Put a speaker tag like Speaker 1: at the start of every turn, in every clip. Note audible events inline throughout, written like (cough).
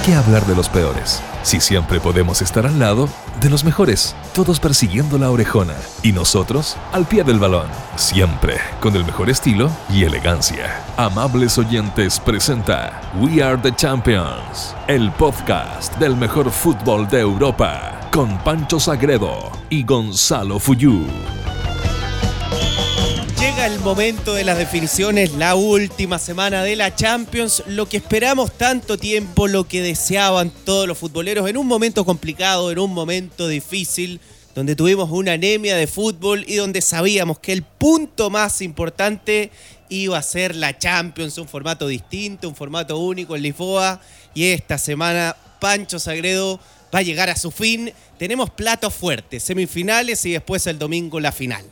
Speaker 1: ¿Para qué hablar de los peores? Si siempre podemos estar al lado de los mejores, todos persiguiendo la orejona y nosotros al pie del balón, siempre con el mejor estilo y elegancia. Amables oyentes presenta We Are the Champions, el podcast del mejor fútbol de Europa, con Pancho Sagredo y Gonzalo Fuyú.
Speaker 2: El momento de las definiciones, la última semana de la Champions, lo que esperamos tanto tiempo, lo que deseaban todos los futboleros en un momento complicado, en un momento difícil, donde tuvimos una anemia de fútbol y donde sabíamos que el punto más importante iba a ser la Champions, un formato distinto, un formato único en Lisboa. Y esta semana Pancho Sagredo va a llegar a su fin. Tenemos platos fuertes, semifinales y después el domingo la final.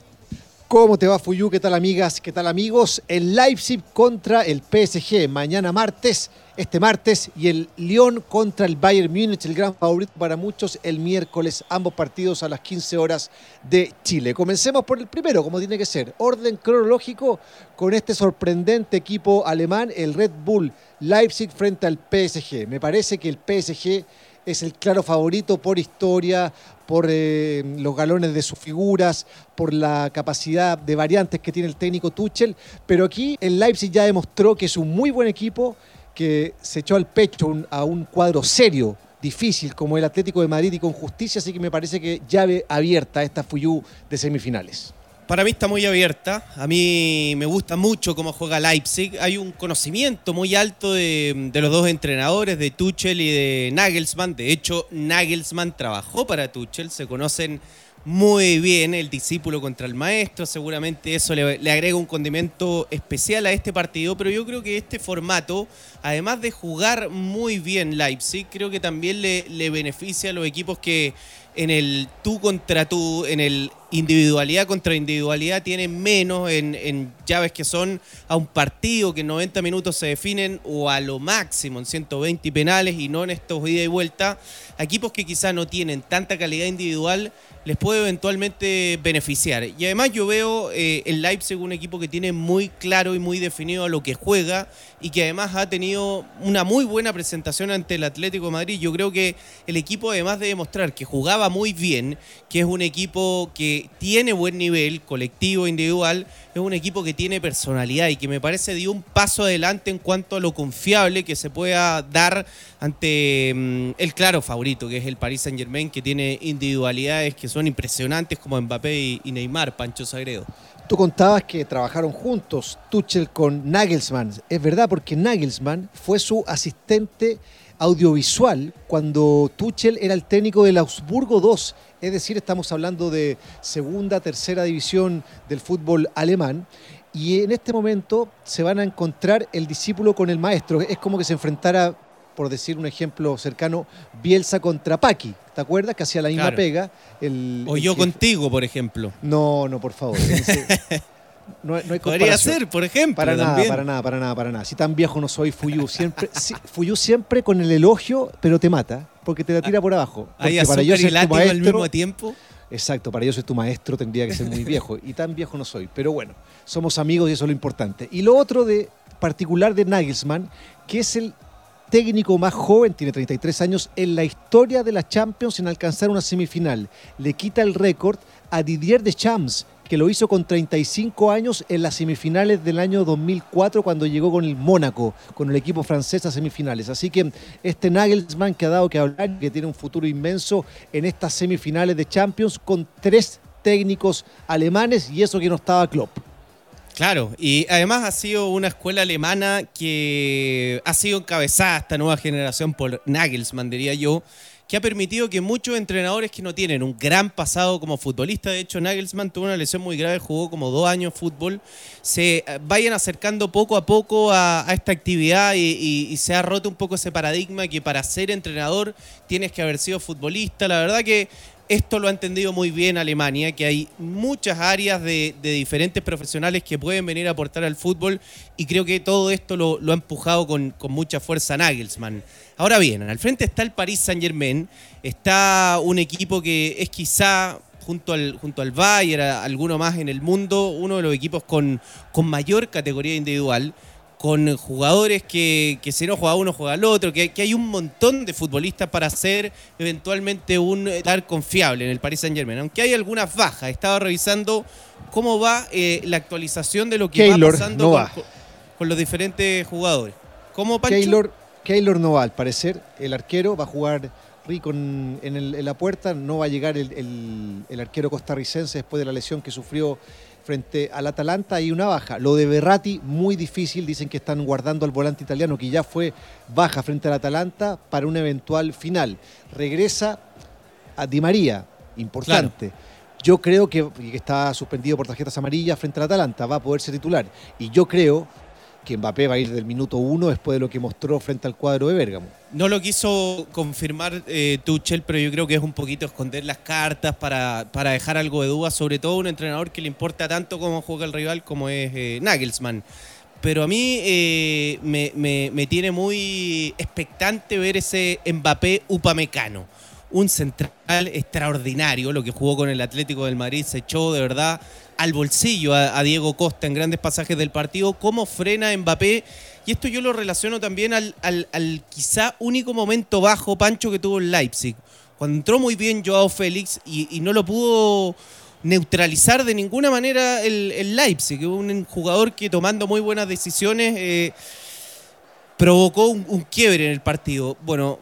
Speaker 3: ¿Cómo te va, Fuyu? ¿Qué tal, amigas? ¿Qué tal, amigos? El Leipzig contra el PSG mañana martes, este martes, y el Lyon contra el Bayern Múnich, el gran favorito para muchos, el miércoles, ambos partidos a las 15 horas de Chile. Comencemos por el primero, como tiene que ser, orden cronológico con este sorprendente equipo alemán, el Red Bull Leipzig frente al PSG. Me parece que el PSG es el claro favorito por historia, por eh, los galones de sus figuras, por la capacidad de variantes que tiene el técnico Tuchel, pero aquí el Leipzig ya demostró que es un muy buen equipo, que se echó al pecho a un cuadro serio, difícil como el Atlético de Madrid y con justicia, así que me parece que llave abierta esta Fuyú de semifinales.
Speaker 2: Para mí está muy abierta. A mí me gusta mucho cómo juega Leipzig. Hay un conocimiento muy alto de, los dos entrenadores, de Tuchel y de Nagelsmann. De hecho, Nagelsmann trabajó para Tuchel. Se conocen muy bien el discípulo contra el maestro. Seguramente eso le, agrega un condimento especial a este partido. Pero yo creo que este formato, además de jugar muy bien Leipzig, creo que también le, le beneficia a los equipos que en el tú contra tú, en el individualidad contra individualidad, tiene menos en, llaves que son a un partido que en 90 minutos se definen o a lo máximo en 120 penales y no en estos ida y vuelta. Equipos que quizás no tienen tanta calidad individual les puede eventualmente beneficiar. Y además yo veo eh, el Leipzig un equipo que tiene muy claro y muy definido a lo que juega y que además ha tenido una muy buena presentación ante el Atlético Madrid. Yo creo que el equipo además de demostrar que jugaba muy bien, que es un equipo que tiene buen nivel colectivo, individual, es un equipo que tiene personalidad y que me parece dio un paso adelante en cuanto a lo confiable que se pueda dar ante mm, el claro favorito, que es el Paris Saint Germain, que tiene individualidades que son impresionantes como Mbappé y, Neymar, Pancho Sagredo.
Speaker 3: Tú contabas que trabajaron juntos Tuchel con Nagelsmann. Es verdad, porque Nagelsmann fue su asistente audiovisual cuando Tuchel era el técnico del Augsburgo 2. Es decir, estamos hablando de segunda, tercera división del fútbol alemán. Y en este momento se van a encontrar el discípulo con el maestro. Es como que se enfrentara por decir un ejemplo cercano, Bielsa contra Paqui. ¿Te acuerdas? Que hacía la misma pega.
Speaker 2: o yo contigo, por ejemplo.
Speaker 3: No, no, por favor. (laughs)
Speaker 2: No, hay Podría ser, por ejemplo.
Speaker 3: Para nada, para nada, para nada, para nada. Si tan viejo no soy, Fuyu siempre, (laughs) Fuyu siempre con el elogio, pero te mata, porque te la tira por abajo.
Speaker 2: Porque para yo ser tu maestro, al mismo tiempo.
Speaker 3: Exacto, para yo ser tu maestro tendría que ser muy viejo. Y tan viejo no soy. Pero bueno, somos amigos y eso es lo importante. Y lo otro de particular de Nagelsmann, que es el técnico más joven, tiene 33 años, en la historia de la Champions en alcanzar una semifinal. Le quita el récord a Didier Deschamps, que lo hizo con 35 años en las semifinales del año 2004 cuando llegó con el Mónaco, con el equipo francés a semifinales. Así que este Nagelsmann que ha dado que hablar, que tiene un futuro inmenso en estas semifinales de Champions con tres técnicos alemanes y eso que no estaba Klopp.
Speaker 2: Claro, y además ha sido una escuela alemana que ha sido encabezada esta nueva generación por Nagelsmann, diría yo, que ha permitido que muchos entrenadores que no tienen un gran pasado como futbolista, de hecho Nagelsmann tuvo una lesión muy grave, jugó como dos años fútbol, se eh, vayan acercando poco a poco a, esta actividad y, y, se ha roto un poco ese paradigma que para ser entrenador tienes que haber sido futbolista. La verdad que esto lo ha entendido muy bien Alemania, que hay muchas áreas de, diferentes profesionales que pueden venir a aportar al fútbol y creo que todo esto lo, ha empujado con, mucha fuerza Nagelsmann. Ahora bien, al frente está el Paris Saint Germain, está un equipo que es quizá junto al, junto al Bayern, alguno más en el mundo, uno de los equipos con, con mayor categoría individual con jugadores que, que si no juega uno, juega el otro, que, que, hay un montón de futbolistas para ser eventualmente un dar confiable en el Paris Saint Germain. Aunque hay algunas bajas, estaba revisando cómo va eh, la actualización de lo que
Speaker 3: Keylor
Speaker 2: va pasando
Speaker 3: no
Speaker 2: con,
Speaker 3: va.
Speaker 2: con los diferentes jugadores. ¿Cómo, Pancho?
Speaker 3: Keylor, Keylor no va, al parecer. El arquero va a jugar Rico en, en, el- en la puerta. No va a llegar el, el- el arquero costarricense después de la lesión que sufrió frente al Atalanta. Hay una baja. Lo de Berratti, muy difícil. Dicen que están guardando al volante italiano que ya fue baja frente al Atalanta para un eventual final. Regresa a Di María, importante. Yo creo que, que está suspendido por tarjetas amarillas frente al Atalanta, va a poder ser titular. Y yo creo que Mbappé va a ir del minuto uno después de lo que mostró frente al cuadro de Bérgamo.
Speaker 2: No lo quiso confirmar eh, Tuchel, pero yo creo que es un poquito esconder las cartas para, para dejar algo de duda, sobre todo un entrenador que le importa tanto cómo juega el rival como es eh, Nagelsmann. Pero a mí eh, me, me- me tiene muy expectante ver ese Mbappé upamecano. Un central extraordinario, lo que jugó con el Atlético del Madrid, se echó de verdad al bolsillo a, Diego Costa en grandes pasajes del partido. ¿Cómo frena Mbappé? Y esto yo lo relaciono también al, quizá único momento bajo, Pancho, que tuvo el Leipzig. Cuando entró muy bien Joao Félix y, y no lo pudo neutralizar de ninguna manera el, Leipzig, un jugador que tomando muy buenas decisiones eh, provocó un, un quiebre en el partido. Bueno,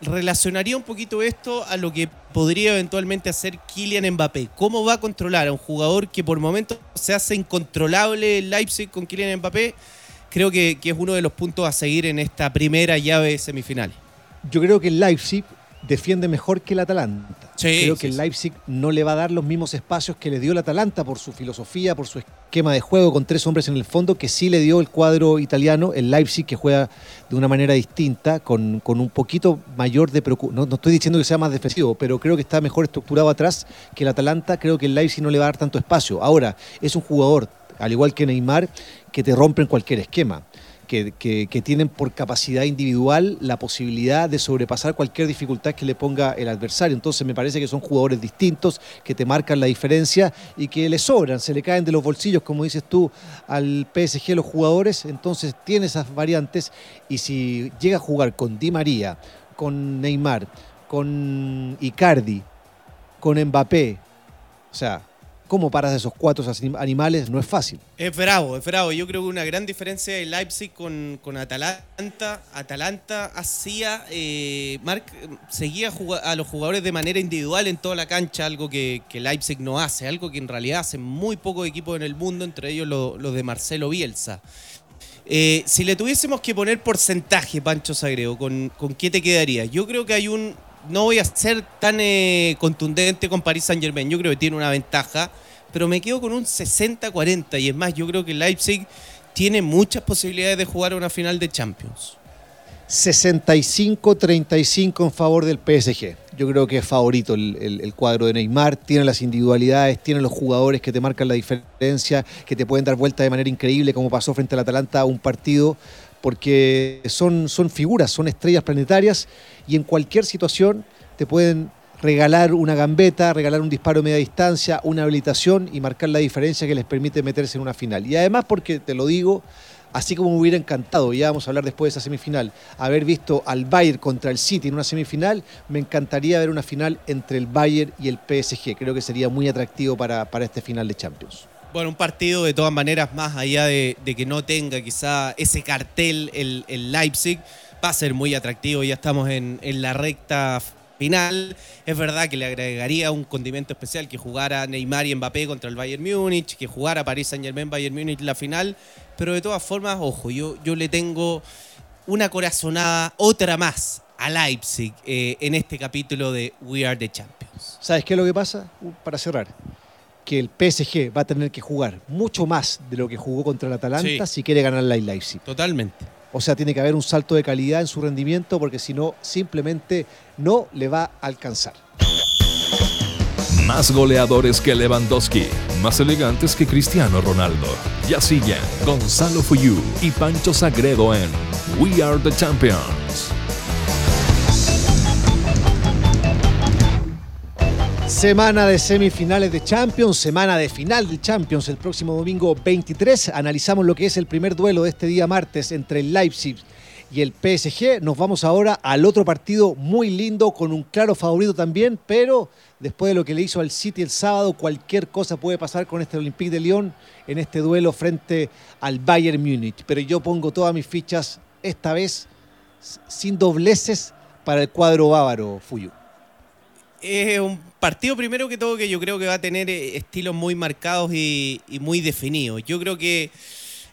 Speaker 2: relacionaría un poquito esto a lo que podría eventualmente hacer Kylian Mbappé. ¿Cómo va a controlar a un jugador que por momentos se hace incontrolable el Leipzig con Kylian Mbappé? Creo que, que es uno de los puntos a seguir en esta primera llave semifinal.
Speaker 3: Yo creo que el Leipzig defiende mejor que el Atalanta.
Speaker 2: Sí,
Speaker 3: creo
Speaker 2: sí,
Speaker 3: que el. Leipzig no le va a dar los mismos espacios que le dio el Atalanta por su filosofía, por su esquema de juego con tres hombres en el fondo, que sí le dio el cuadro italiano, el Leipzig que juega de una manera distinta, con, con un poquito mayor de preocupación. No, no estoy diciendo que sea más defensivo, pero creo que está mejor estructurado atrás que el Atalanta. Creo que el Leipzig no le va a dar tanto espacio. Ahora, es un jugador, al igual que Neymar, que te rompe en cualquier esquema que, que- que tienen por capacidad individual la posibilidad de sobrepasar cualquier dificultad que le ponga el adversario. Entonces me parece que son jugadores distintos, que te marcan la diferencia y que le sobran, se le caen de los bolsillos, como dices tú, al PSG los jugadores. Entonces tiene esas variantes y si llega a jugar con Di María, con Neymar, con Icardi, con Mbappé, o sea, ¿cómo paras a esos cuatro anim- animales? No es fácil.
Speaker 2: Es bravo, es bravo. Yo creo que una gran diferencia de Leipzig con, con Atalanta. Atalanta hacía, eh, Marc, seguía a los jugadores de manera individual en toda la cancha, algo que, Leipzig no hace, algo que en realidad hacen muy pocos equipos en el mundo, entre ellos lo- los de Marcelo Bielsa. Eh, si le tuviésemos que poner porcentaje, Pancho Sagreo, ¿con, ¿con qué te quedaría? Yo creo que hay un. No voy a ser tan eh, contundente con Paris Saint Germain. Yo creo que tiene una ventaja, pero me quedo con un 60-40. Y es más, yo creo que Leipzig tiene muchas posibilidades de jugar una final de Champions.
Speaker 3: 65-35 en favor del PSG. Yo creo que es favorito el, el- el cuadro de Neymar. Tiene las individualidades, tiene los jugadores que te marcan la diferencia, que te pueden dar vuelta de manera increíble, como pasó frente al Atalanta un partido, porque son, son figuras, son estrellas planetarias y en cualquier situación te pueden regalar una gambeta, regalar un disparo a media distancia, una habilitación y marcar la diferencia que les permite meterse en una final. Y además porque, te lo digo, así como me hubiera encantado, ya vamos a hablar después de esa semifinal, haber visto al Bayern contra el City en una semifinal, me encantaría ver una final entre el Bayern y el PSG. Creo que sería muy atractivo para, para este final de Champions.
Speaker 2: Bueno, un partido de todas maneras, más allá de, que no tenga quizá ese cartel el, el Leipzig, va a ser muy atractivo. Ya estamos en, la recta final. Es verdad que le agregaría un condimento especial que jugara Neymar y Mbappé contra el Bayern Múnich, que jugara París Saint Germain Bayern Múnich la final. Pero de todas formas, ojo, yo, yo le tengo una corazonada, otra más a Leipzig eh, en este capítulo de We Are the Champions.
Speaker 3: ¿Sabes qué es lo que pasa? Uh, Para cerrar, que el PSG va a tener que jugar mucho más de lo que jugó contra el Atalanta
Speaker 2: Sí.
Speaker 3: si quiere ganar la Leipzig.
Speaker 2: Totalmente.
Speaker 3: O sea, tiene que haber un salto de calidad en su rendimiento porque si no, simplemente no le va a alcanzar.
Speaker 1: Más goleadores que Lewandowski, más elegantes que Cristiano Ronaldo. Ya siguen Gonzalo Fuyú y Pancho Sagredo en We Are the Champions.
Speaker 3: Semana de semifinales de Champions, semana de final de Champions el próximo domingo 23. Analizamos lo que es el primer duelo de este día martes entre el Leipzig y el PSG. Nos vamos ahora al otro partido muy lindo, con un claro favorito también, pero después de lo que le hizo al City el sábado, cualquier cosa puede pasar con este Olympique de Lyon en este duelo frente al Bayern Múnich. Pero yo pongo todas mis fichas, esta vez sin dobleces, para el cuadro bávaro, Fuyu
Speaker 2: es un partido primero que todo que yo creo que va a tener eh, estilos muy marcados y, muy definidos. Yo creo que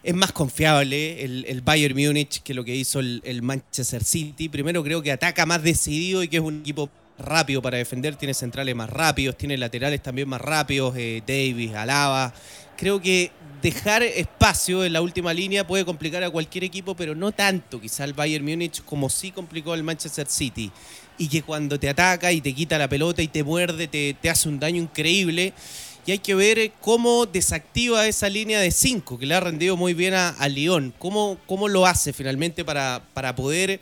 Speaker 2: es más confiable el, Bayern Múnich que lo que hizo el, Manchester City. Primero creo que ataca más decidido y que es un equipo rápido para defender, tiene centrales más rápidos, tiene laterales también más rápidos, eh, Davis, Alaba. Creo que dejar espacio en la última línea puede complicar a cualquier equipo, pero no tanto quizá el Bayern Múnich como sí complicó el Manchester City y que cuando te ataca y te quita la pelota y te muerde, te, hace un daño increíble. Y hay que ver cómo desactiva esa línea de 5 que le ha rendido muy bien a, a Lyon. Cómo, cómo, lo hace finalmente para, para poder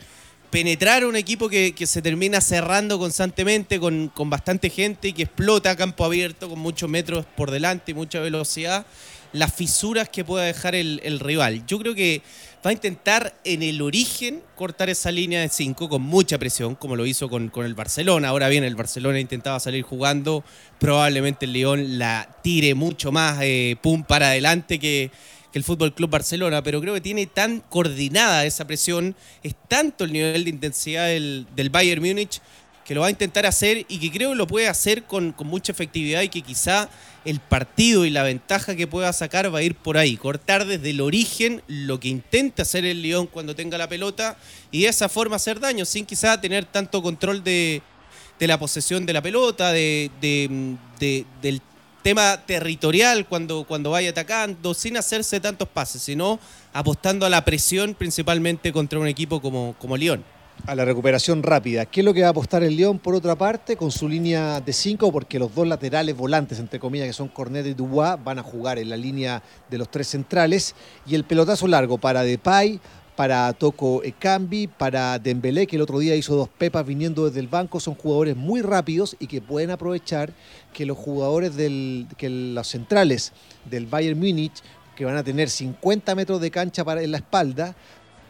Speaker 2: penetrar un equipo que, se termina cerrando constantemente con, con, bastante gente y que explota a campo abierto con muchos metros por delante y mucha velocidad. Las fisuras que pueda dejar el, rival. Yo creo que va a intentar en el origen cortar esa línea de 5 con mucha presión, como lo hizo con, con, el Barcelona. Ahora bien, el Barcelona intentaba salir jugando, probablemente el León la tire mucho más eh, pum para adelante que, el Fútbol Club Barcelona, pero creo que tiene tan coordinada esa presión, es tanto el nivel de intensidad del, del Bayern Múnich que lo va a intentar hacer y que creo lo puede hacer con, mucha efectividad y que quizá el partido y la ventaja que pueda sacar va a ir por ahí, cortar desde el origen lo que intenta hacer el León cuando tenga la pelota y de esa forma hacer daño sin quizá tener tanto control de, la posesión de la pelota, de, del tema territorial cuando, cuando vaya atacando, sin hacerse tantos pases, sino apostando a la presión principalmente contra un equipo como, como León
Speaker 3: a la recuperación rápida. ¿Qué es lo que va a apostar el León por otra parte con su línea de 5? Porque los dos laterales volantes, entre comillas, que son Cornet y Dubois, van a jugar en la línea de los tres centrales. Y el pelotazo largo para Depay, para Toco Ekambi, para Dembélé, que el otro día hizo dos pepas viniendo desde el banco. Son jugadores muy rápidos y que pueden aprovechar que los jugadores del, que los centrales del Bayern Múnich que van a tener 50 metros de cancha para, en la espalda,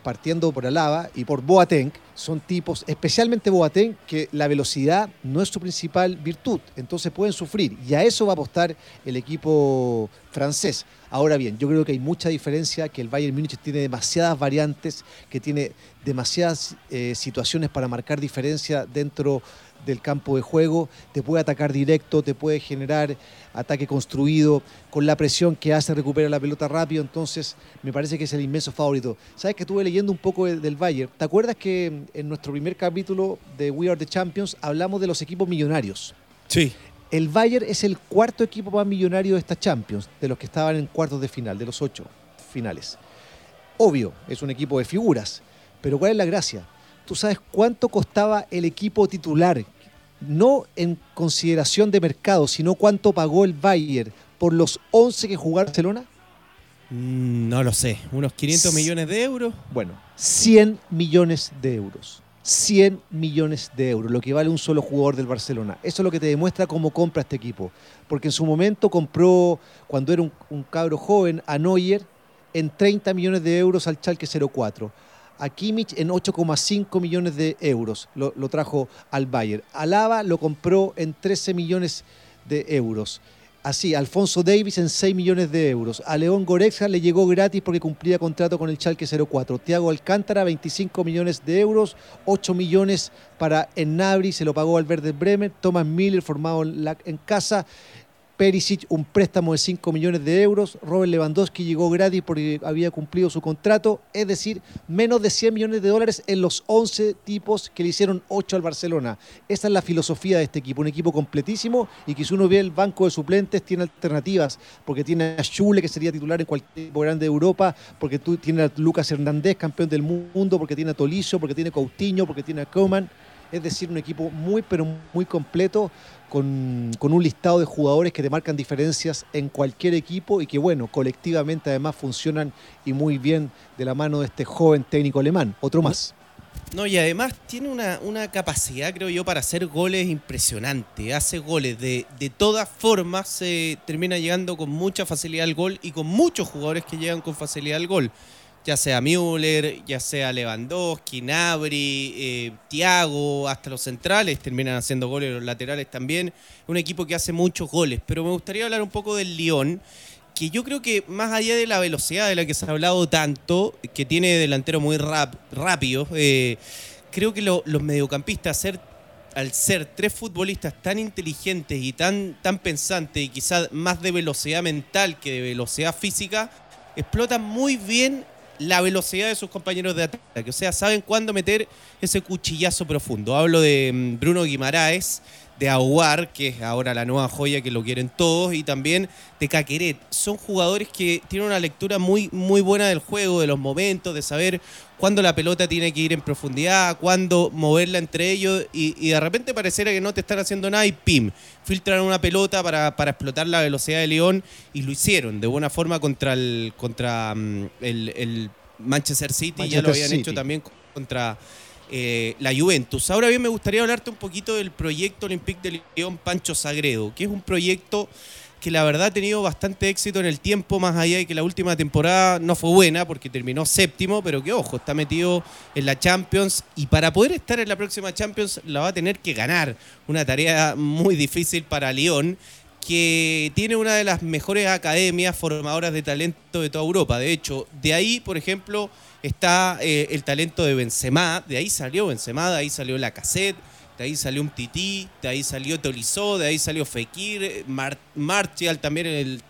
Speaker 3: partiendo por Alaba y por Boateng, son tipos, especialmente Boateng, que la velocidad no es su principal virtud, entonces pueden sufrir y a eso va a apostar el equipo francés. Ahora bien, yo creo que hay mucha diferencia, que el Bayern Múnich tiene demasiadas variantes, que tiene demasiadas eh, situaciones para marcar diferencia dentro del campo de juego, te puede atacar directo, te puede generar ataque construido, con la presión que hace recupera la pelota rápido, entonces me parece que es el inmenso favorito. Sabes que estuve leyendo un poco del Bayern, ¿te acuerdas que en nuestro primer capítulo de We Are the Champions hablamos de los equipos millonarios?
Speaker 2: Sí.
Speaker 3: El Bayern es el cuarto equipo más millonario de esta Champions, de los que estaban en cuartos de final, de los ocho finales. Obvio, es un equipo de figuras, pero ¿cuál es la gracia? ¿Tú sabes cuánto costaba el equipo titular? No en consideración de mercado, sino cuánto pagó el Bayern por los 11 que jugó Barcelona.
Speaker 2: Mm, no lo sé, unos 500 millones de euros.
Speaker 3: Bueno, 100 millones de euros. 100 millones de euros, lo que vale un solo jugador del Barcelona. Eso es lo que te demuestra cómo compra este equipo. Porque en su momento compró, cuando era un, un cabro joven, a Neuer en 30 millones de euros al Chalke 04 a Kimmich en 8,5 millones de euros. Lo, trajo al Bayern. Alaba lo compró en 13 millones de euros. Así, Alfonso Davis en 6 millones de euros. A León Gorexa le llegó gratis porque cumplía contrato con el Chalque 04. Tiago Alcántara, 25 millones de euros. 8 millones para Ennabri, se lo pagó al Verde Bremer. Thomas Miller, formado en casa. Perisic un préstamo de 5 millones de euros, Robert Lewandowski llegó gratis porque había cumplido su contrato, es decir, menos de 100 millones de dólares en los 11 tipos que le hicieron 8 al Barcelona. Esa es la filosofía de este equipo, un equipo completísimo y que si uno ve el banco de suplentes tiene alternativas, porque tiene a Schule que sería titular en cualquier equipo grande de Europa, porque tú tienes a Lucas Hernández, campeón del mundo, porque tiene a Tolizo, porque tiene a Coutinho, porque tiene a Coman es decir, un equipo muy, pero muy completo, con, un listado de jugadores que te marcan diferencias en cualquier equipo y que, bueno, colectivamente además funcionan y muy bien de la mano de este joven técnico alemán. Otro más.
Speaker 2: No, y además tiene una, una, capacidad, creo yo, para hacer goles impresionante. Hace goles de, de todas formas, se termina llegando con mucha facilidad al gol y con muchos jugadores que llegan con facilidad al gol. Ya sea Müller, ya sea Lewandowski, Nabri, eh, Thiago, hasta los centrales terminan haciendo goles, los laterales también. Un equipo que hace muchos goles. Pero me gustaría hablar un poco del Lyon que yo creo que más allá de la velocidad de la que se ha hablado tanto, que tiene delantero muy rap, rápido, eh, creo que los mediocampistas, al ser tres futbolistas tan inteligentes y tan, tan pensantes y quizás más de velocidad mental que de velocidad física, explotan muy bien la velocidad de sus compañeros de ataque. O sea, saben cuándo meter ese cuchillazo profundo. Hablo de mm, Bruno Guimaraes, de Aguar, que es ahora la nueva joya que lo quieren todos, y también de Caqueret. Son jugadores que tienen una lectura muy, muy buena del juego, de los momentos, de saber cuándo la pelota tiene que ir en profundidad, cuándo moverla entre ellos, y, de repente pareciera que no te están haciendo nada y ¡pim! Filtran una pelota para, explotar la velocidad de León, y lo hicieron de buena forma contra el, contra, mm, el, Manchester City, ya lo habían hecho también contra eh, la Juventus. Ahora bien, me gustaría hablarte un poquito del proyecto Olympique de Lyon Pancho Sagredo, que es un proyecto que la verdad ha tenido bastante éxito en el tiempo, más allá de que la última temporada no fue buena porque terminó séptimo, pero que ojo, está metido en la Champions y para poder estar en la próxima Champions la va a tener que ganar. Una tarea muy difícil para Lyon que tiene una de las mejores academias formadoras de talento de toda Europa. De hecho, de ahí, por ejemplo, está eh, el talento de Benzema, de ahí salió Benzema, de ahí salió la cassette, de ahí salió un Tití, de ahí salió Tolizó, de ahí salió Fekir, Martial también el,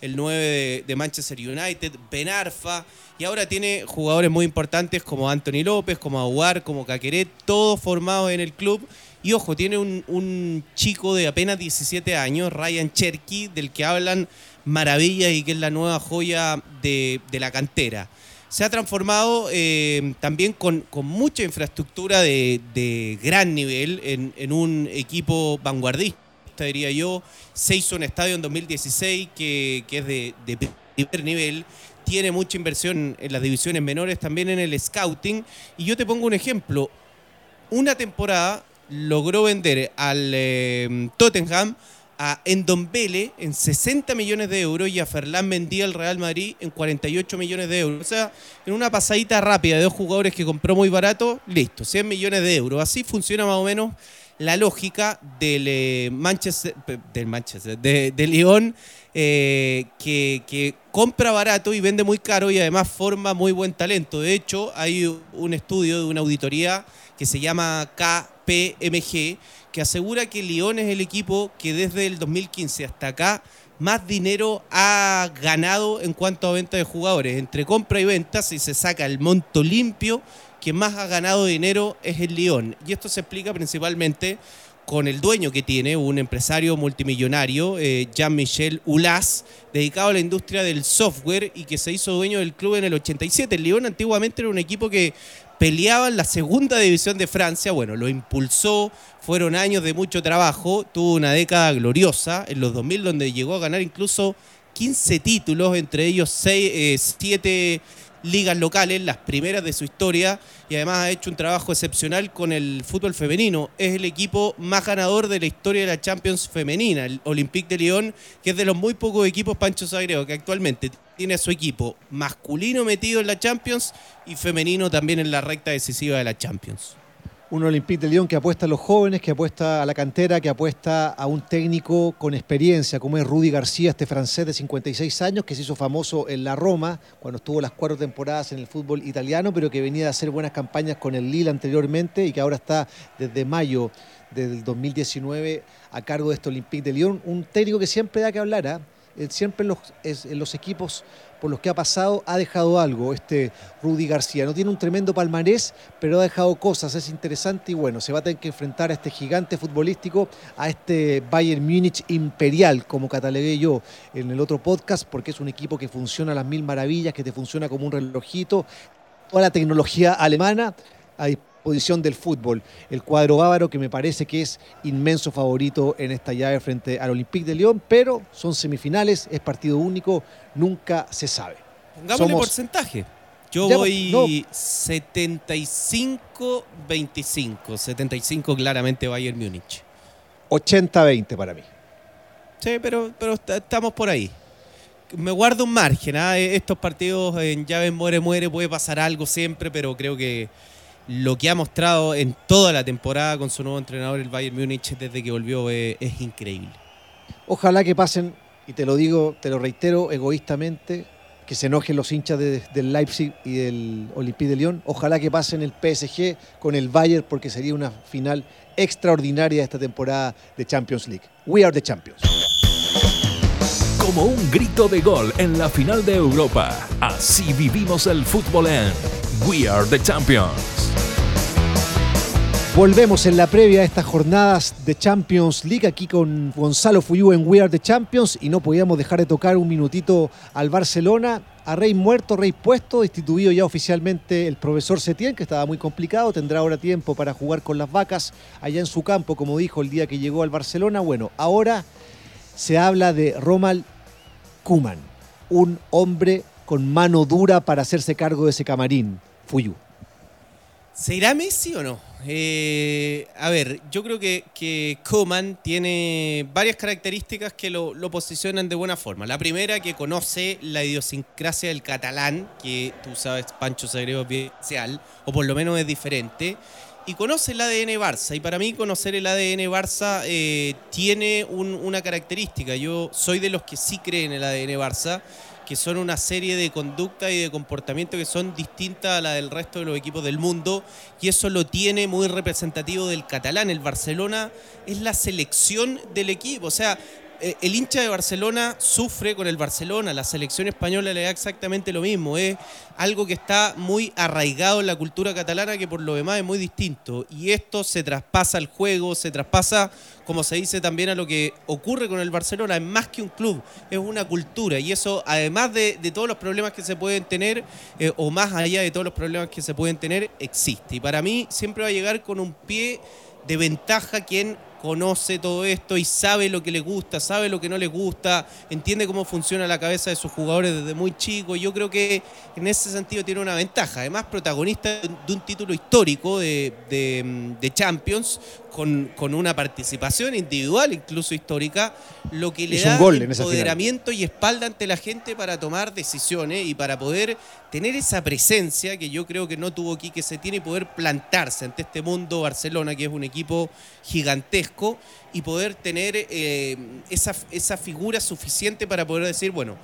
Speaker 2: el 9 de, Manchester United, Ben Arfa, y ahora tiene jugadores muy importantes como Anthony López, como Aguar, como Caqueret, todos formados en el club. Y ojo, tiene un, chico de apenas 17 años, Ryan Cherky, del que hablan maravillas y que es la nueva joya de, de la cantera se ha transformado eh, también con, mucha infraestructura de, gran nivel en, un equipo vanguardista, diría yo. Se hizo un estadio en 2016 que, es de, primer nivel. Tiene mucha inversión en las divisiones menores, también en el scouting. Y yo te pongo un ejemplo. Una temporada logró vender al eh, Tottenham a Endombele en 60 millones de euros y a Ferland Mendía el Real Madrid en 48 millones de euros. O sea, en una pasadita rápida de dos jugadores que compró muy barato, listo, 100 millones de euros. Así funciona más o menos la lógica del eh, Manchester, del Manchester, de, de Lyon, eh, que, que, compra barato y vende muy caro y además forma muy buen talento. De hecho, hay un estudio de una auditoría que se llama KPMG que asegura que Lyon es el equipo que desde el 2015 hasta acá más dinero ha ganado en cuanto a venta de jugadores. Entre compra y venta, si se saca el monto limpio, quien más ha ganado dinero es el Lyon. Y esto se explica principalmente con el dueño que tiene, un empresario multimillonario, eh, Jean-Michel Ulas, dedicado a la industria del software y que se hizo dueño del club en el 87. El Lyon antiguamente era un equipo que peleaba en la segunda división de Francia, bueno, lo impulsó, fueron años de mucho trabajo, tuvo una década gloriosa en los 2000 donde llegó a ganar incluso 15 títulos, entre ellos 7 ligas locales, las primeras de su historia, y además ha hecho un trabajo excepcional con el fútbol femenino. Es el equipo más ganador de la historia de la Champions femenina, el Olympique de Lyon, que es de los muy pocos equipos Pancho Sagreo que actualmente tiene a su equipo masculino metido en la Champions y femenino también en la recta decisiva de la Champions
Speaker 3: un Olympique de Lyon que apuesta a los jóvenes, que apuesta a la cantera, que apuesta a un técnico con experiencia, como es Rudy García, este francés de 56 años, que se hizo famoso en la Roma, cuando estuvo las cuatro temporadas en el fútbol italiano, pero que venía a hacer buenas campañas con el Lille anteriormente y que ahora está desde mayo del 2019 a cargo de este Olympique de Lyon. Un técnico que siempre da que hablar, ¿ah? Siempre los, en los equipos por los que ha pasado, ha dejado algo este Rudy García. No tiene un tremendo palmarés, pero ha dejado cosas, es interesante y bueno, se va a tener que enfrentar a este gigante futbolístico, a este Bayern Múnich imperial, como catalogué yo en el otro podcast, porque es un equipo que funciona a las mil maravillas, que te funciona como un relojito, toda la tecnología alemana a posición del fútbol. El cuadro bávaro que me parece que es inmenso favorito en esta llave frente al Olympique de Lyon, pero son semifinales, es partido único, nunca se sabe.
Speaker 2: Pongámosle porcentaje. Yo voy 75-25. 75 claramente Bayern Múnich.
Speaker 3: 80-20 para mí.
Speaker 2: Sí, pero, pero estamos por ahí. Me guardo un margen. ¿ah? Estos partidos en llave muere, muere, puede pasar algo siempre, pero creo que lo que ha mostrado en toda la temporada con su nuevo entrenador, el Bayern Múnich, desde que volvió, es, es increíble.
Speaker 3: Ojalá que pasen, y te lo digo, te lo reitero egoístamente, que se enojen los hinchas del Leipzig y del Olympique de Lyon. Ojalá que pasen el PSG con el Bayern porque sería una final extraordinaria esta temporada de Champions League. We are the champions.
Speaker 1: Como un grito de gol en la final de Europa, así vivimos el fútbol en We are the champions.
Speaker 3: Volvemos en la previa a estas jornadas de Champions League aquí con Gonzalo Fuyú en We Are the Champions y no podíamos dejar de tocar un minutito al Barcelona. A Rey muerto, Rey puesto, destituido ya oficialmente el profesor Setién, que estaba muy complicado, tendrá ahora tiempo para jugar con las vacas allá en su campo, como dijo el día que llegó al Barcelona. Bueno, ahora se habla de Romal Kuman, un hombre con mano dura para hacerse cargo de ese camarín. Fuyú.
Speaker 2: ¿Se irá Messi o no? Eh, a ver, yo creo que, que Coman tiene varias características que lo, posicionan de buena forma. La primera, que conoce la idiosincrasia del catalán, que tú sabes, Pancho Sagrego es bien especial, o por lo menos es diferente. Y conoce el ADN Barça. Y para mí conocer el ADN Barça eh, tiene una característica. Yo soy de los que sí creen en el ADN Barça que son una serie de conductas y de comportamientos que son distintas a la del resto de los equipos del mundo y eso lo tiene muy representativo del catalán. El Barcelona es la selección del equipo, o sea, el hincha de Barcelona sufre con el Barcelona, la selección española le da exactamente lo mismo, es algo que está muy arraigado en la cultura catalana que por lo demás es muy distinto. Y esto se traspasa al juego, se traspasa, como se dice también a lo que ocurre con el Barcelona, es más que un club, es una cultura. Y eso además de, todos los problemas que se pueden tener eh, o más allá de todos los problemas que se pueden tener, existe. Y para mí siempre va a llegar con un pie de ventaja quien conoce todo esto y sabe lo que le gusta, sabe lo que no le gusta, entiende cómo funciona la cabeza de sus jugadores desde muy chico. Yo creo que en ese sentido tiene una ventaja. Además, protagonista de un título histórico de, de Champions, con, una participación individual, incluso histórica, lo que le da empoderamiento y espalda ante la gente para tomar decisiones y para poder tener esa presencia que yo creo que no tuvo aquí, que se tiene y poder plantarse ante este mundo Barcelona, que es un equipo gigantesco, y poder tener eh, esa, esa figura suficiente para poder decir, bueno,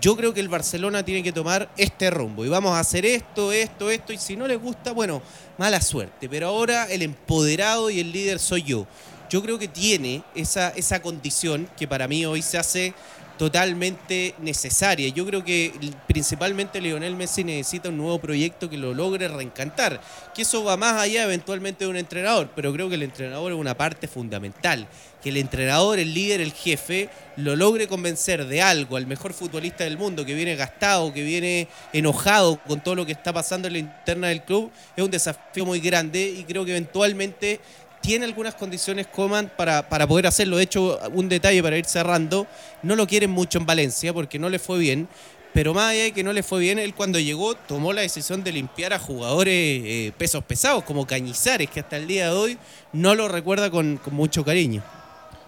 Speaker 2: yo creo que el Barcelona tiene que tomar este rumbo y vamos a hacer esto, esto, esto, y si no les gusta, bueno, mala suerte. Pero ahora el empoderado y el líder soy yo. Yo creo que tiene esa, esa condición que para mí hoy se hace totalmente necesaria. Yo creo que principalmente Lionel Messi necesita un nuevo proyecto que lo logre reencantar, que eso va más allá eventualmente de un entrenador, pero creo que el entrenador es una parte fundamental, que el entrenador, el líder, el jefe, lo logre convencer de algo al mejor futbolista del mundo, que viene gastado, que viene enojado con todo lo que está pasando en la interna del club, es un desafío muy grande y creo que eventualmente tiene algunas condiciones Coman para, para poder hacerlo. De hecho, un detalle para ir cerrando, no lo quieren mucho en Valencia porque no le fue bien, pero más allá de que no le fue bien, él cuando llegó tomó la decisión de limpiar a jugadores eh, pesos pesados como Cañizares, que hasta el día de hoy no lo recuerda con, con mucho cariño.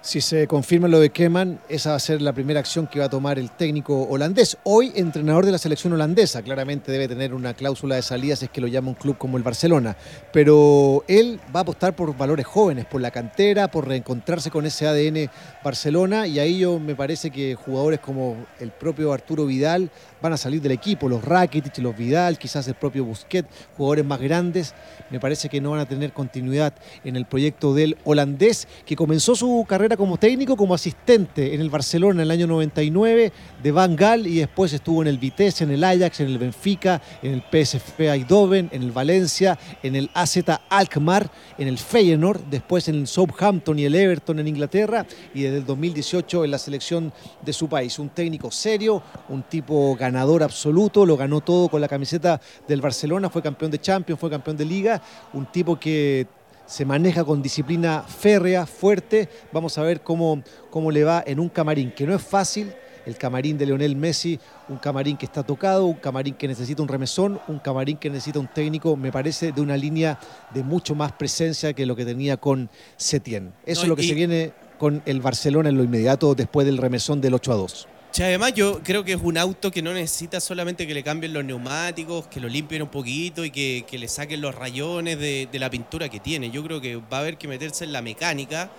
Speaker 3: Si se confirma lo de Keman, esa va a ser la primera acción que va a tomar el técnico holandés. Hoy entrenador de la selección holandesa, claramente debe tener una cláusula de salida si es que lo llama un club como el Barcelona. Pero él va a apostar por valores jóvenes, por la cantera, por reencontrarse con ese ADN Barcelona y ahí yo me parece que jugadores como el propio Arturo Vidal van a salir del equipo, los Rakitic, los Vidal, quizás el propio Busquets, jugadores más grandes, me parece que no van a tener continuidad en el proyecto del holandés que comenzó su carrera como técnico, como asistente en el Barcelona en el año 99 de Van Gaal y después estuvo en el Vitesse, en el Ajax, en el Benfica, en el PSV Eindhoven, en el Valencia, en el AZ Alkmaar, en el Feyenoord, después en el Southampton y el Everton en Inglaterra y desde el 2018 en la selección de su país. Un técnico serio, un tipo ganador absoluto, lo ganó todo con la camiseta del Barcelona, fue campeón de Champions, fue campeón de Liga, un tipo que se maneja con disciplina férrea, fuerte. Vamos a ver cómo, cómo le va en un camarín, que no es fácil, el camarín de Leonel Messi, un camarín que está tocado, un camarín que necesita un remesón, un camarín que necesita un técnico, me parece, de una línea de mucho más presencia que lo que tenía con Setién. Eso es lo que se viene con el Barcelona en lo inmediato después del remesón del 8 a 2
Speaker 2: además yo creo que es un auto que no necesita solamente que le cambien los neumáticos, que lo limpien un poquito y que, le saquen los rayones de, la pintura que tiene. Yo creo que va a haber que meterse en la mecánica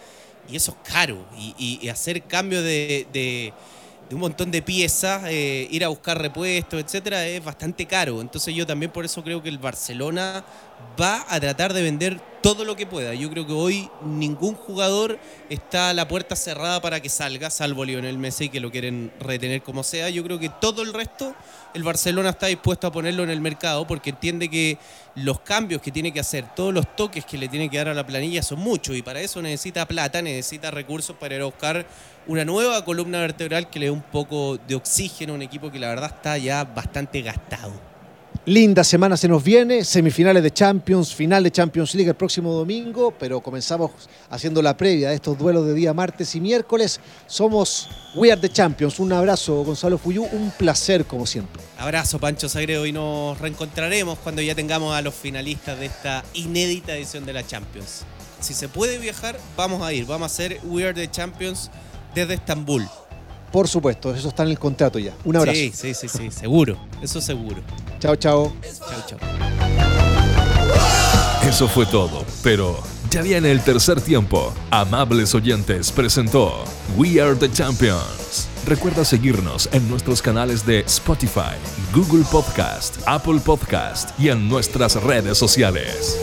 Speaker 2: y eso es caro. Y, hacer cambio de, un montón de piezas, eh, ir a buscar repuestos, etcétera, es bastante caro. Entonces yo también por eso creo que el Barcelona va a tratar de vender todo lo que pueda. Yo creo que hoy ningún jugador está a la puerta cerrada para que salga, salvo Lionel Messi que lo quieren retener como sea. Yo creo que todo el resto el Barcelona está dispuesto a ponerlo en el mercado porque entiende que los cambios que tiene que hacer, todos los toques que le tiene que dar a la planilla son muchos y para eso necesita plata, necesita recursos para ir a buscar una nueva columna vertebral que le dé un poco de oxígeno a un equipo que la verdad está ya bastante gastado.
Speaker 3: Linda semana se nos viene, semifinales de Champions, final de Champions League el próximo domingo, pero comenzamos haciendo la previa de estos duelos de día martes y miércoles. Somos We Are the Champions. Un abrazo, Gonzalo Fuyú, un placer como siempre.
Speaker 2: Abrazo, Pancho Sagredo, y nos reencontraremos cuando ya tengamos a los finalistas de esta inédita edición de la Champions. Si se puede viajar, vamos a ir, vamos a hacer We Are the Champions desde Estambul.
Speaker 3: Por supuesto, eso está en el contrato ya. Un abrazo.
Speaker 2: Sí, sí, sí, sí, seguro, eso seguro.
Speaker 3: Chao, chao.
Speaker 2: Chao, chao.
Speaker 1: Eso fue todo, pero ya viene el tercer tiempo. Amables oyentes presentó We Are the Champions. Recuerda seguirnos en nuestros canales de Spotify, Google Podcast, Apple Podcast y en nuestras redes sociales.